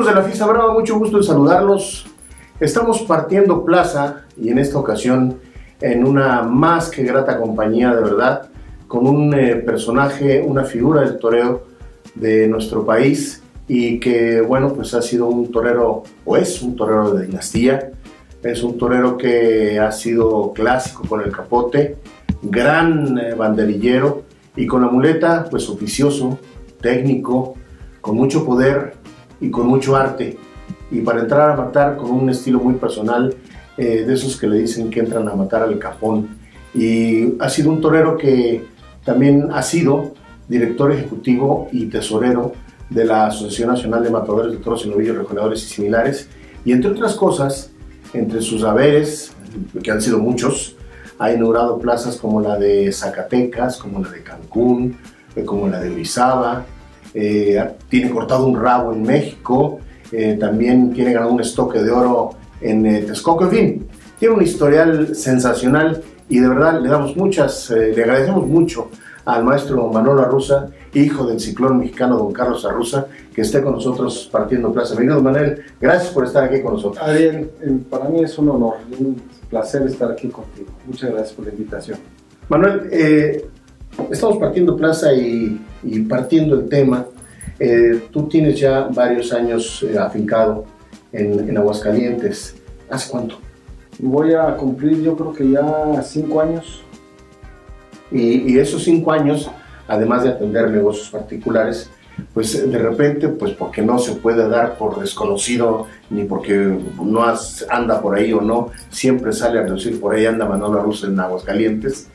Amigos de la Fiesta Brava, mucho gusto en saludarlos. Estamos partiendo plaza y en esta ocasión en una más que grata compañía, de verdad, con un eh, personaje, una figura del toreo de nuestro país y que, bueno, pues ha sido un torero, o es un torero de dinastía, es un torero que ha sido clásico con el capote, gran eh, banderillero y con la muleta, pues oficioso, técnico, con mucho poder y con mucho arte. Y para entrar a matar con un estilo muy personal, eh, de esos que le dicen que entran a matar al capón. Y ha sido un torero que también ha sido director ejecutivo y tesorero de la Asociación Nacional de Matadores de Toros y Novillos Rejoneadores y similares. Y entre otras cosas, entre sus haberes, que han sido muchos, ha inaugurado plazas como la de Zacatecas, como la de Cancún, eh, como la de Orizaba, eh, tiene cortado un rabo en México, eh, también tiene ganado un estoque de oro en Texcoco, en fin, tiene un historial sensacional y de verdad le damos muchas, le agradecemos mucho al maestro Manolo Arruza, hijo del ciclón mexicano don Carlos Arruza, que esté con nosotros partiendo plaza. Bienvenido Manuel, gracias por estar aquí con nosotros. Ariel, para mí es un honor, un placer estar aquí contigo. Muchas gracias por la invitación. Manuel, eh, estamos partiendo plaza y, partiendo el tema. Eh, tú tienes ya varios años eh, afincado en, Aguascalientes. ¿Hace cuánto? Voy a cumplir yo creo que ya cinco años. Y, y esos cinco años, además de atender negocios particulares, pues de repente, pues porque no se puede dar por desconocido, ni porque no anda por ahí o no, siempre sale a reducir por ahí anda Manolo Russo en Aguascalientes,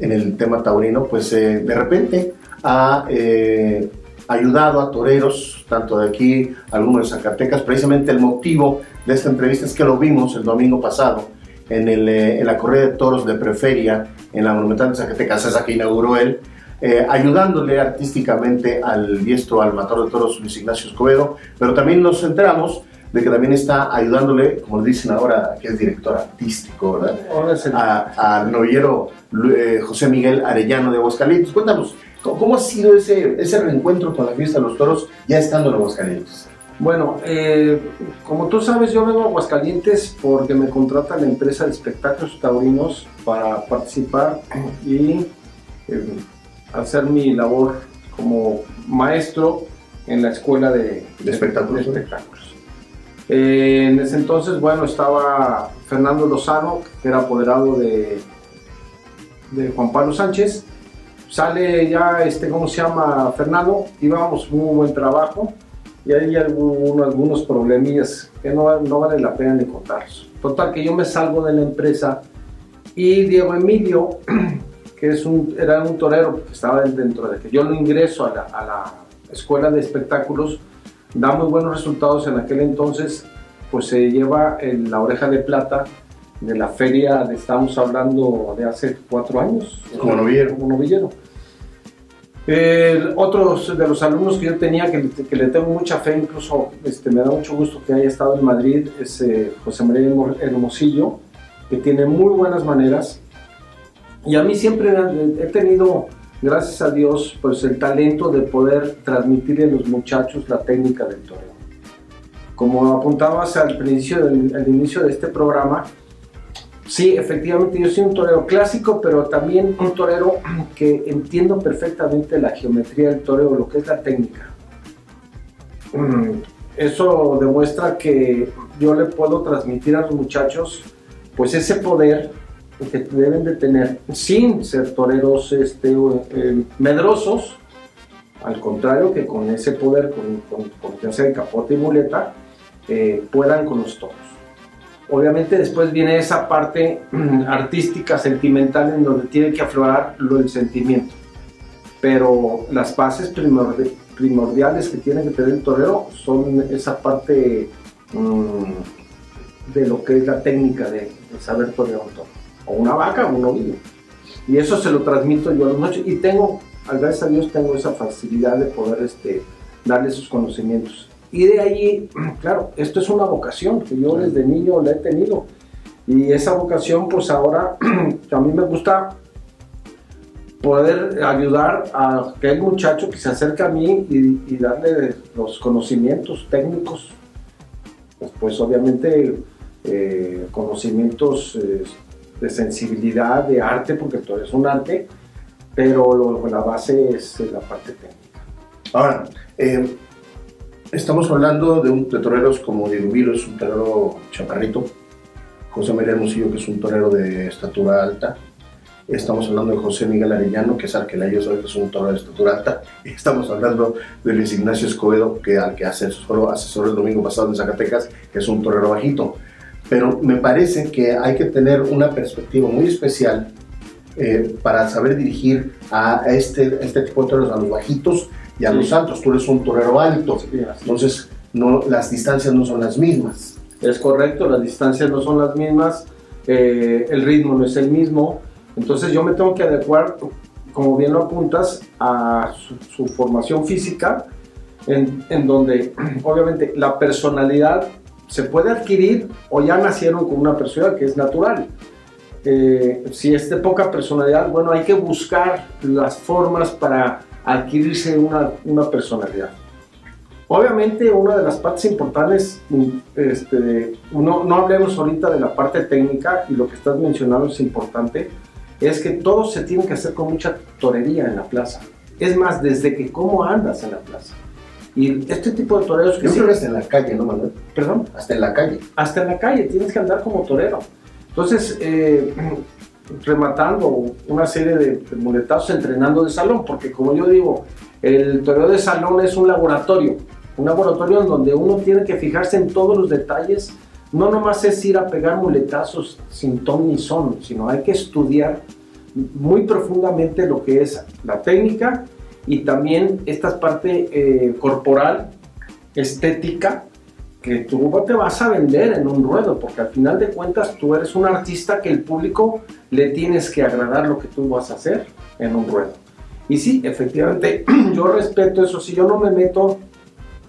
en el tema taurino, pues eh, de repente ha eh, ayudado a toreros, tanto de aquí, algunos de Zacatecas, precisamente el motivo de esta entrevista es que lo vimos el domingo pasado en, el, eh, en la corrida de toros de Preferia, en la Monumental de Zacatecas, esa que inauguró él, eh, ayudándole artísticamente al diestro, al matador de toros Luis Ignacio Escobedo, pero también nos centramos de que también está ayudándole, como le dicen ahora, que es director artístico, ¿verdad? Al novillero eh, José Miguel Arellano de Aguascalientes. Cuéntanos, ¿cómo ha sido ese, ese reencuentro con la fiesta de los toros ya estando en Aguascalientes? Bueno, eh, como tú sabes, yo vengo a Aguascalientes porque me contrata la empresa de espectáculos taurinos para participar y hacer mi labor como maestro en la escuela de, espectáculos. Eh, en ese entonces, bueno, estaba Fernando Lozano, que era apoderado de, de Juan Pablo Sánchez. Sale ya, este, ¿cómo se llama? Fernando, íbamos muy buen trabajo y hay algunos, algunos problemillas que no, no vale la pena ni contarlos. Total, que yo me salgo de la empresa y Diego Emilio que es un, era un torero estaba dentro de que yo lo ingreso a la, escuela de espectáculos, da muy buenos resultados en aquel entonces, pues se lleva en la oreja de plata de la feria, de, estamos hablando de hace cuatro años. Como novillero. Como novillero. otros de los alumnos que yo tenía, que, que, le tengo mucha fe, incluso este, me da mucho gusto que haya estado en Madrid, es eh, José María Hermosillo, que tiene muy buenas maneras, y a mí siempre he tenido, gracias a Dios, pues el talento de poder transmitirle a los muchachos la técnica del toreo. Como apuntabas al principio, al inicio de este programa, sí, efectivamente yo soy un torero clásico, pero también un torero que entiendo perfectamente la geometría del toreo, lo que es la técnica. Eso demuestra que yo le puedo transmitir a los muchachos pues ese poder que deben de tener sin ser toreros este, eh, medrosos, al contrario que con ese poder, con, con, ya sea capote y muleta, eh, puedan con los toros. Obviamente después viene esa parte artística, sentimental, en donde tiene que aflorar lo del sentimiento. Pero las bases primordiales que tiene que tener el torero son esa parte mm, de lo que es la técnica de, saber torear un toro o una vaca un ovillo. Y eso se lo transmito yo a los noches y tengo, gracias a Dios, tengo esa facilidad de poder este, darle esos conocimientos. Y de ahí, claro, esto es una vocación que yo desde niño la he tenido. Y esa vocación, pues ahora, a mí me gusta poder ayudar a aquel muchacho que se acerca a mí y, darle los conocimientos técnicos, pues, obviamente eh, conocimientos eh, de sensibilidad, de arte, porque todo es un arte, pero la base es la parte técnica. Ahora, eh, estamos hablando de, un, de toreros como Diego Vilo, es un torero chaparrito, José María Hermosillo, que es un torero de estatura alta, Estamos hablando de José Miguel Arellano, que es arquelayo, que es un torero de estatura alta. Estamos hablando de Luis Ignacio Escobedo, que al que asesoró, asesoró el domingo pasado en Zacatecas, que es un torero bajito. Pero me parece que hay que tener una perspectiva muy especial eh, para saber dirigir a este, este tipo de toreros, a los bajitos y a los altos. Tú eres un torero alto, entonces no, las distancias no son las mismas. Es correcto, las distancias no son las mismas, eh, el ritmo no es el mismo, entonces yo me tengo que adecuar, como bien lo apuntas, a su, formación física, en, en, donde obviamente la personalidad se puede adquirir o ya nacieron con una personalidad que es natural. Eh, si es de poca personalidad, bueno, hay que buscar las formas para adquirirse una, una personalidad. Obviamente, una de las partes importantes, este, no, no hablemos ahorita de la parte técnica y lo que estás mencionando es importante, es que todo se tiene que hacer con mucha torería en la plaza. Es más, desde que cómo andas en la plaza. Y este tipo de toreros que... Yo hasta en la calle, ¿no, Manuel? Perdón. Hasta en la calle. Hasta en la calle, tienes que andar como torero. Entonces, eh, rematando una serie de muletazos entrenando de salón, porque como yo digo, el torero de salón es un laboratorio, un laboratorio en donde uno tiene que fijarse en todos los detalles no nomás es ir a pegar muletazos sin ton ni son, sino hay que estudiar muy profundamente lo que es la técnica y también esta parte eh, corporal, estética, que tú te vas a vender en un ruedo, porque al final de cuentas tú eres un artista que el público le tienes que agradar lo que tú vas a hacer en un ruedo. Y sí, efectivamente, yo respeto eso, si yo no me meto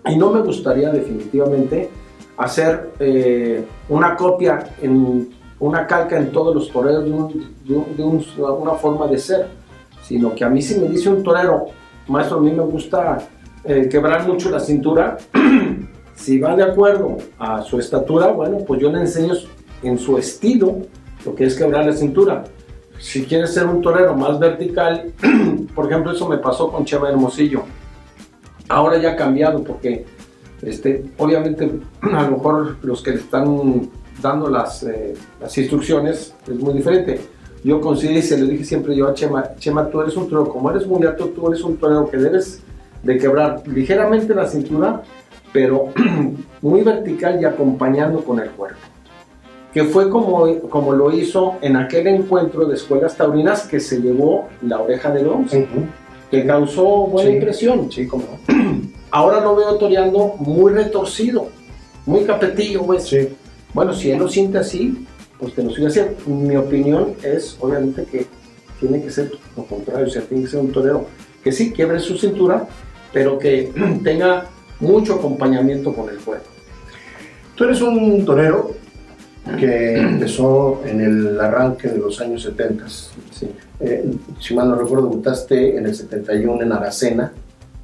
y no me gustaría definitivamente hacer eh, una copia, en, una calca en todos los toreros de, una forma de ser, sino que a mí si me dice un torero, maestro, a mí me gusta eh, quebrar mucho la cintura, si va de acuerdo a su estatura, bueno, pues yo le enseño en su estilo lo que es quebrar la cintura. Si quieres ser un torero más vertical, por ejemplo, eso me pasó con Chema Hermosillo. Ahora ya ha cambiado porque este, obviamente, a lo mejor los que le están dando las, eh, las instrucciones es muy diferente. Yo considero y se le dije siempre yo a Chema, Chema, tú eres un torero, como eres muy alto, tú eres un torero que debes de quebrar ligeramente la cintura, pero muy vertical y acompañando con el cuerpo. Que fue como, como lo hizo en aquel encuentro de escuelas taurinas que se llevó la oreja de bronce, que causó buena impresión. Sí, como Ahora lo veo toreando muy retorcido, muy capetillo, pues. Bueno, si él lo siente así, pues que lo siga haciendo. Mi opinión es, obviamente, que tiene que ser lo contrario, o sea, tiene que ser un torero que sí quiebre su cintura, pero que tenga mucho acompañamiento con el cuerpo. Tú eres un torero que empezó en el arranque de los años 70. Sí. Eh, si mal no recuerdo, debutaste en el 71 en Aracena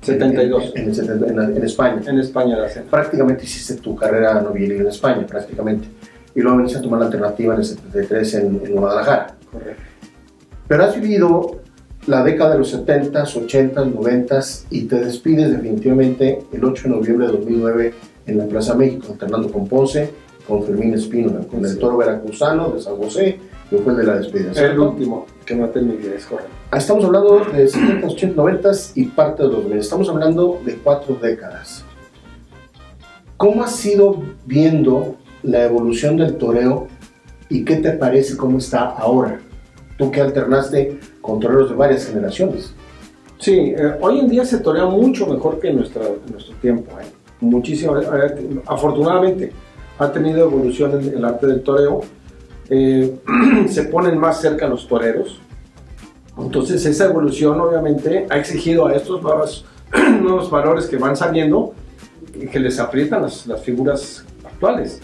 72. En, en, España. En España, la Prácticamente hiciste tu carrera nobiliaria en España, prácticamente. Y luego viniste a tomar la alternativa en el 73 en, en Guadalajara. Correcto. Pero has vivido la década de los 70s, 80s, 90s y te despides definitivamente el 8 de noviembre de 2009 en la Plaza México, alternando con Ponce, con Fermín Espínola, con el toro veracruzano de San José, que fue el de la despedida. El último que maté en mi vida, es correcto. Ah, estamos hablando de 70, 80, 90 y parte de los 2000. Estamos hablando de cuatro décadas. ¿Cómo has ido viendo la evolución del toreo y qué te parece cómo está ahora? Tú que alternaste con toreros de varias generaciones. Sí, eh, hoy en día se torea mucho mejor que en, nuestra, nuestro tiempo. ¿eh? Muchísimo. Eh, afortunadamente ha tenido evolución en el arte del toreo eh, se ponen más cerca los toreros. Entonces esa evolución obviamente ha exigido a estos nuevos, nuevos valores que van saliendo y que les aprietan las, las figuras actuales,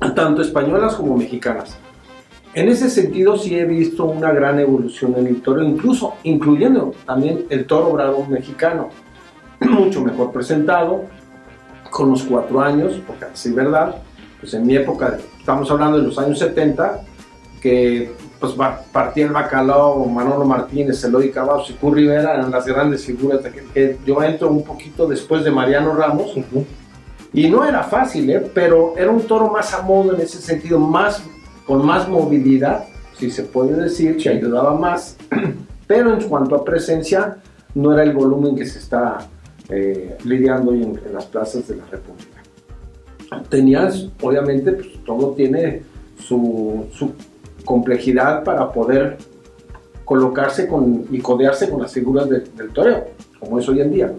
tanto españolas como mexicanas. en ese sentido sí he visto una gran evolución en el toro, incluso incluyendo también el toro bravo mexicano, mucho mejor presentado, con los cuatro años, porque así verdad, pues en mi época, estamos hablando de los años 70, que pues partía el bacalao, Manolo Martínez, Eloy Cavazos y Curry Rivera eran las grandes figuras de que, yo entro un poquito después de Mariano Ramos y no era fácil, ¿eh? pero era un toro más a modo en ese sentido, más, con más movilidad, si se puede decir, que ayudaba más, pero en cuanto a presencia no era el volumen que se está eh, lidiando hoy en, las plazas de la República. Tenías, obviamente, pues, todo tiene su, su complejidad para poder colocarse con, y codearse con las figuras del toreo, como es hoy en día.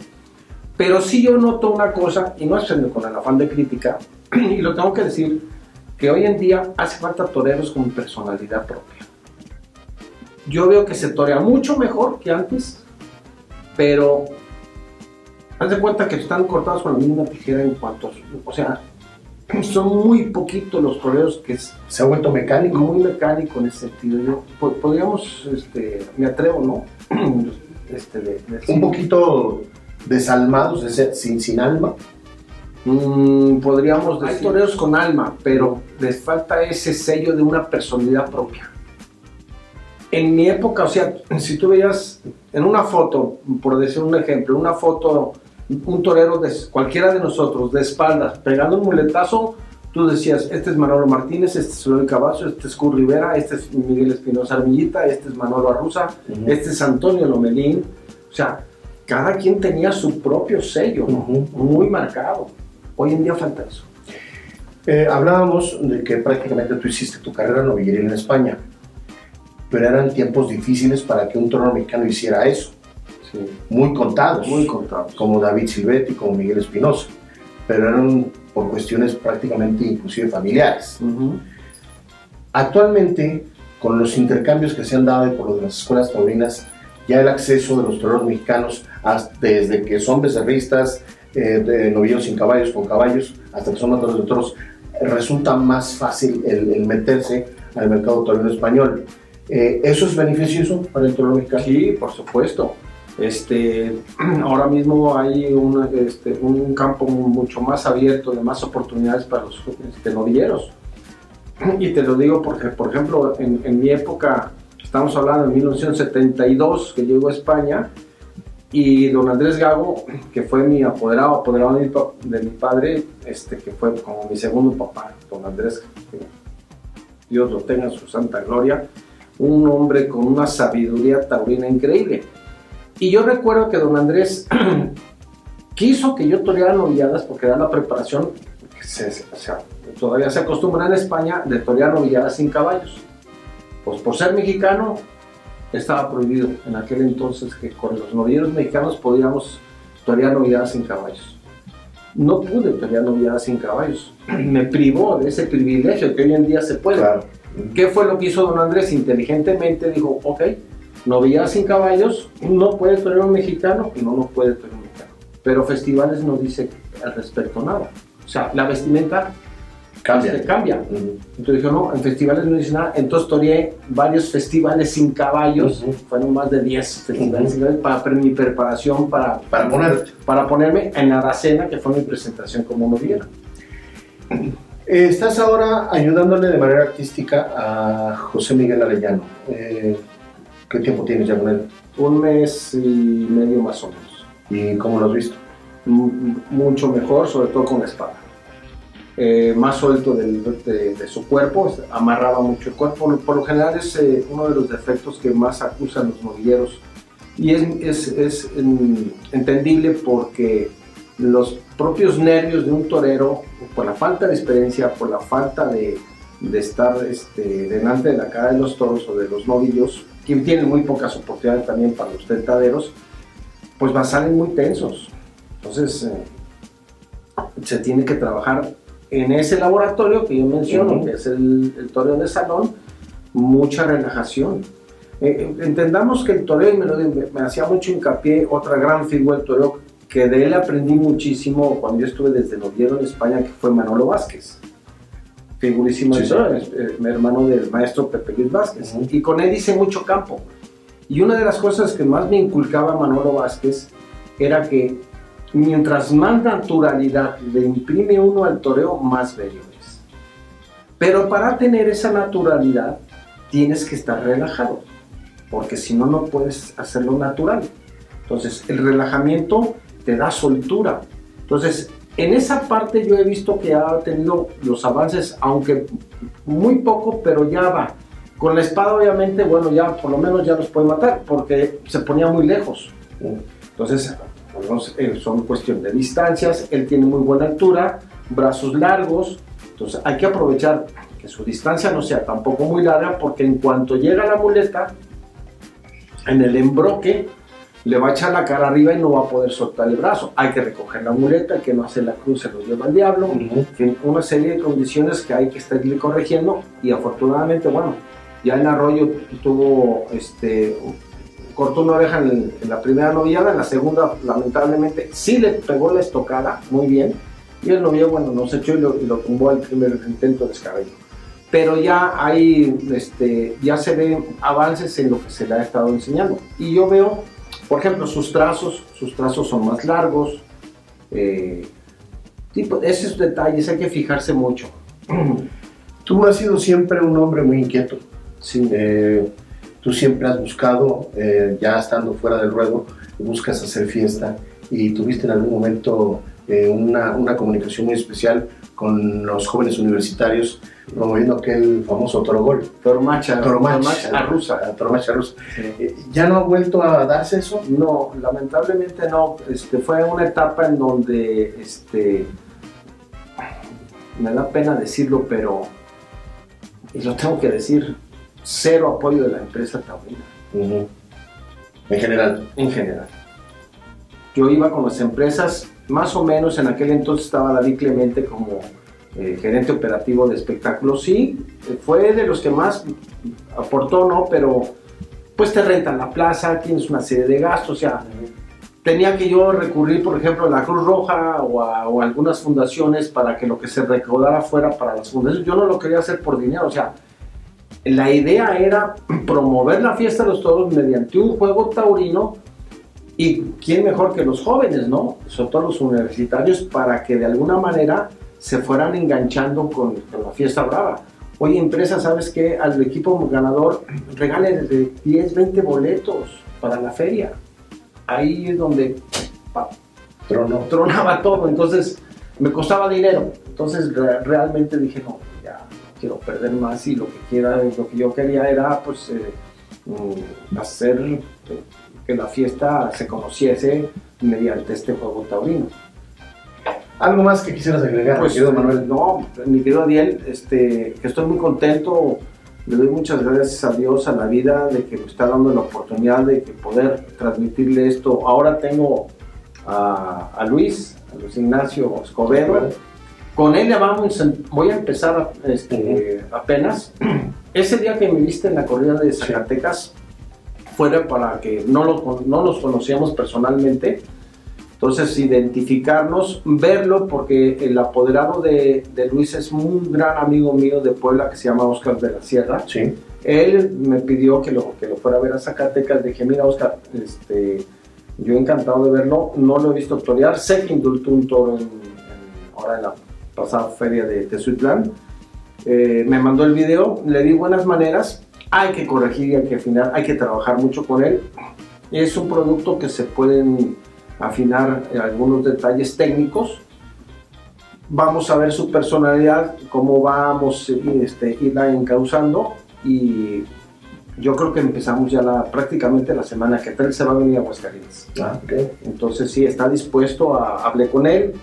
Pero sí yo noto una cosa, y no es con el afán de crítica, y lo tengo que decir, que hoy en día hace falta toreros con personalidad propia. Yo veo que se torea mucho mejor que antes, pero haz de cuenta que están cortados con la misma tijera en cuanto, o sea, son muy poquitos los toreros que se ha vuelto mecánico. Muy mecánico en ese sentido. podríamos, este, me atrevo, ¿no? Este, Un poquito desalmados, sin, sin alma. Mm, podríamos decir. Hay toreros con alma, pero les falta ese sello de una personalidad propia. En mi época, o sea, si tú veías en una foto, por decir un ejemplo, una foto un torero de cualquiera de nosotros de espaldas pegando un muletazo, tú decías, este es Manolo Martínez, este es Eloy Cavazo, este es Cur Rivera, este es Miguel Espinosa Armillita, este es Manolo Arruza, este es Antonio Lomelín. O sea, cada quien tenía su propio sello, muy marcado. Hoy en día falta eso. Eh, hablábamos de que prácticamente tú hiciste tu carrera novilleril en España, pero eran tiempos difíciles para que un torero mexicano hiciera eso. Muy contados, muy contados, como David Silvetti, como Miguel Espinosa, pero eran por cuestiones prácticamente inclusive familiares. Actualmente, con los intercambios que se han dado por las escuelas taurinas, ya el acceso de los toreros mexicanos, desde que son becerristas, eh, de novillos sin caballos, con caballos, hasta que son matadores de toros, resulta más fácil el, meterse al mercado taurino español. Eh, ¿Eso es beneficioso para el torero mexicano? Sí, por supuesto. Este, ahora mismo hay este, un campo mucho más abierto, de más oportunidades para los este, novilleros. Y te lo digo porque, por ejemplo, en, mi época, estamos hablando de 1972, que llegó a España, y don Andrés Gago, que fue mi apoderado, apoderado de mi, padre, este, que fue como mi segundo papá, don Andrés, Dios lo tenga en su santa gloria, un hombre con una sabiduría taurina increíble y yo recuerdo que don Andrés quiso que yo toreara novilladas porque era la preparación, todavía se acostumbra en España de torear novilladas sin caballos. Pues por ser mexicano estaba prohibido en aquel entonces que con los novilleros mexicanos podíamos torear novilladas sin caballos. No pude torear novilladas sin caballos. Me privó de ese privilegio que hoy en día se puede. ¿Qué fue lo que hizo don Andrés? Inteligentemente dijo, ok, Novilladas sin caballos, no puede tener un mexicano y no lo puede tener un mexicano. Pero festivales no dice al respecto nada. O sea, la vestimenta cambia. Este, cambia. Entonces dijo, no, en festivales no dice nada. Entonces toreé varios festivales sin caballos, fueron más de 10 festivales sin caballos, para mi preparación para, para, poner, para ponerme en Aracena, que fue mi presentación como noviera. Eh, estás ahora ayudándole de manera artística a José Miguel Arellano. Eh, ¿Qué tiempo tienes ya con él? Un mes y medio más o menos. ¿Y cómo lo has visto? mucho mejor, sobre todo con la espada. Eh, más suelto de, su cuerpo, amarraba mucho el cuerpo. Por lo general es eh, uno de los defectos que más acusan los novilleros. Y es, es, entendible porque los propios nervios de un torero, por la falta de experiencia, por la falta de, de estar este, delante de la cara de los toros o de los novillos, que tienen muy pocas oportunidades también para los tentaderos, pues van, salen muy tensos. Entonces, eh, se tiene que trabajar en ese laboratorio que yo menciono, que es el, el, toreo de salón, mucha relajación. Eh, eh, entendamos que el toreo, y me, lo, me, hacía mucho hincapié, otra gran figura del toreo, que de él aprendí muchísimo cuando yo estuve desde noviero en España, que fue Manolo Vázquez. figurísimo Sí, sí. eh, hermano del maestro Pepe Luis Vázquez. Ujú. Y con él hice mucho campo. Y una de las cosas que más me inculcaba Manolo Vázquez era que mientras más naturalidad le imprime uno al toreo, más bello es. Pero para tener esa naturalidad tienes que estar relajado, porque si no, no puedes hacerlo natural. Entonces, el relajamiento te da soltura. Entonces, en esa parte yo he visto que ha tenido los avances, aunque muy poco, pero ya va. Con la espada, obviamente, bueno, ya por lo menos ya los puede matar, porque se ponía muy lejos. Entonces, pues, eh, son cuestión de distancias, él tiene muy buena altura, brazos largos, entonces hay que aprovechar que su distancia no sea tampoco muy larga, porque en cuanto llega la muleta, en el embroque, le va a echar la cara arriba y no va a poder soltar el brazo. Hay que recoger la muleta, el que no hace la cruz se lo lleva al diablo. Ujú. En fin, una serie de condiciones que hay que estarle corrigiendo y afortunadamente, bueno, ya en Arroyo tuvo, este, cortó una oreja en, en la primera novillada, en la segunda lamentablemente sí le pegó la estocada muy bien y el novillo, bueno, nos echó y lo, y lo tumbó al primer intento de descabello. Pero ya hay, este, ya se ven avances en lo que se le ha estado enseñando. Y yo veo, por ejemplo, sus trazos, sus trazos son más largos, eh, tipo, esos detalles hay que fijarse mucho. Tú has sido siempre un hombre muy inquieto. Sí. Eh, tú siempre has buscado, eh, ya estando fuera del ruedo, buscas hacer fiesta y tuviste en algún momento eh, una, una comunicación muy especial con los jóvenes universitarios promoviendo aquel famoso Toro Gol. Tormacha, Toromatch, a rusa. a Toromatch rusa. Eh, ¿Ya no ha vuelto a darse eso? No, lamentablemente no. Este, fue una etapa en donde, este, me da pena decirlo, pero, y lo tengo que decir, cero apoyo de la empresa taurina. En general. en general. Yo iba con las empresas, más o menos en aquel entonces estaba David Clemente como eh, gerente operativo de espectáculos. Sí, fue de los que más aportó, ¿no? Pero pues te rentan la plaza, tienes una serie de gastos, o sea, tenía que yo recurrir, por ejemplo, a la Cruz Roja o a, o a algunas fundaciones para que lo que se recaudara fuera para las fundaciones. Yo no lo quería hacer por dinero, o sea, la idea era promover la fiesta de los toros mediante un juego taurino y quién mejor que los jóvenes, ¿no? Sobre todo los universitarios, para que de alguna manera se fueran enganchando con, la fiesta brava. Oye, empresa, ¿sabes qué? Al equipo ganador regale de 10, 20 boletos para la feria. Ahí es donde tronaba todo, entonces me costaba dinero. Entonces re- realmente dije, no quiero perder más y lo que quiera, lo que yo quería era pues eh, mm, hacer eh, que la fiesta se conociese mediante este juego taurino. ¿Algo más que quisieras agregar, Pues, querido Manuel? No, mi querido Adiel, este, que estoy muy contento. Le doy muchas gracias a Dios, a la vida, de que me está dando la oportunidad de que poder transmitirle esto. Ahora tengo a, a Luis, a Luis Ignacio Escobedo. Con él ya vamos, a- voy a empezar este, apenas. Ese día que me viste en la corrida de Zacatecas, fuera para que no, lo, no nos conocíamos personalmente, entonces, identificarnos, verlo, porque el apoderado de, de Luis es un gran amigo mío de Puebla que se llama Oscar de la Sierra. Sí. Él me pidió que lo, que lo fuera a ver a Zacatecas. Dije, mira, Oscar, este, yo encantado de verlo. No lo he visto torear. Sé que indultó un toro en, en- ahora en la pasada feria de Tezuitlán. Eh, me mandó el video, le di buenas maneras. Hay que corregir y hay que afinar, hay que trabajar mucho con él. Es un producto que se pueden afinar eh, algunos detalles técnicos. Vamos a ver su personalidad, cómo vamos a este, irla encauzando y yo creo que empezamos ya la, prácticamente la semana que él se va a venir a Aguascalientes. Ah. Entonces sí, está dispuesto a, hablé con él,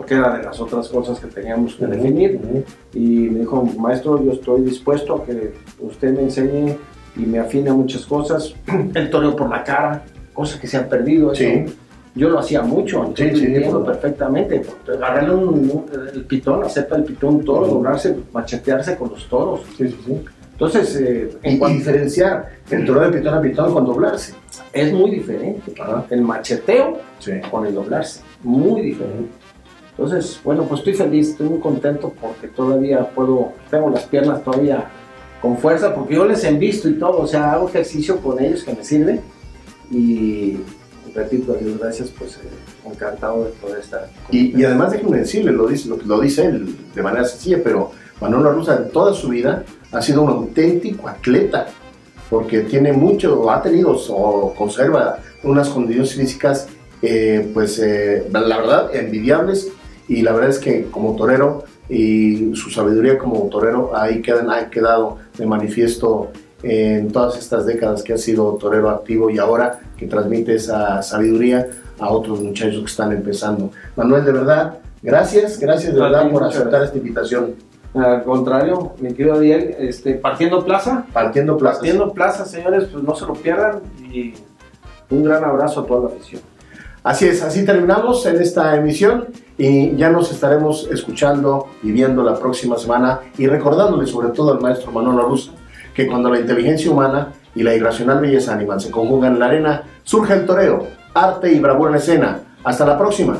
porque era de las otras cosas que teníamos que definir Ujú. y me dijo, maestro, yo estoy dispuesto a que usted me enseñe y me afine muchas cosas. El toreo por la cara, cosa que se ha perdido. eso. Sí. Yo lo hacía mucho, entonces Sí, sí, entiendo por- perfectamente. Agarrarle un, un- el pitón, acepta el pitón, un toro, Ujú. doblarse, machetearse con los toros. Entonces, eh, en Y, cuanto- diferenciar el toro de pitón a pitón con doblarse. es muy diferente. Ajá. El macheteo con el doblarse, muy diferente. Entonces, bueno, pues estoy feliz, estoy muy contento porque todavía puedo, tengo las piernas todavía con fuerza, porque yo les he visto y todo, o sea, hago ejercicio con ellos que me sirve y repito, Dios gracias, pues eh, encantado de poder estar. Y, y, además déjenme decirle, lo dice, lo, lo dice él de manera sencilla, pero Manolo Rusa en toda su vida ha sido un auténtico atleta, porque tiene mucho, ha tenido o conserva unas condiciones físicas, eh, pues eh, la verdad, envidiables, y la verdad es que como torero y su sabiduría como torero ahí quedan, ha quedado de manifiesto en todas estas décadas que ha sido torero activo y ahora que transmite esa sabiduría a otros muchachos que están empezando. Manuel, de verdad, gracias, gracias de verdad por aceptar esta invitación. Al contrario, mi querido Ariel, este, partiendo plaza. Partiendo plaza. Partiendo plaza, señores, pues no se lo pierdan y un gran abrazo a toda la afición. Así es, así terminamos en esta emisión y ya nos estaremos escuchando y viendo la próxima semana y recordándole sobre todo al maestro Manolo Rusa que cuando la inteligencia humana y la irracional belleza animal se conjugan en la arena, surge el toreo, arte y bravura en escena. Hasta la próxima.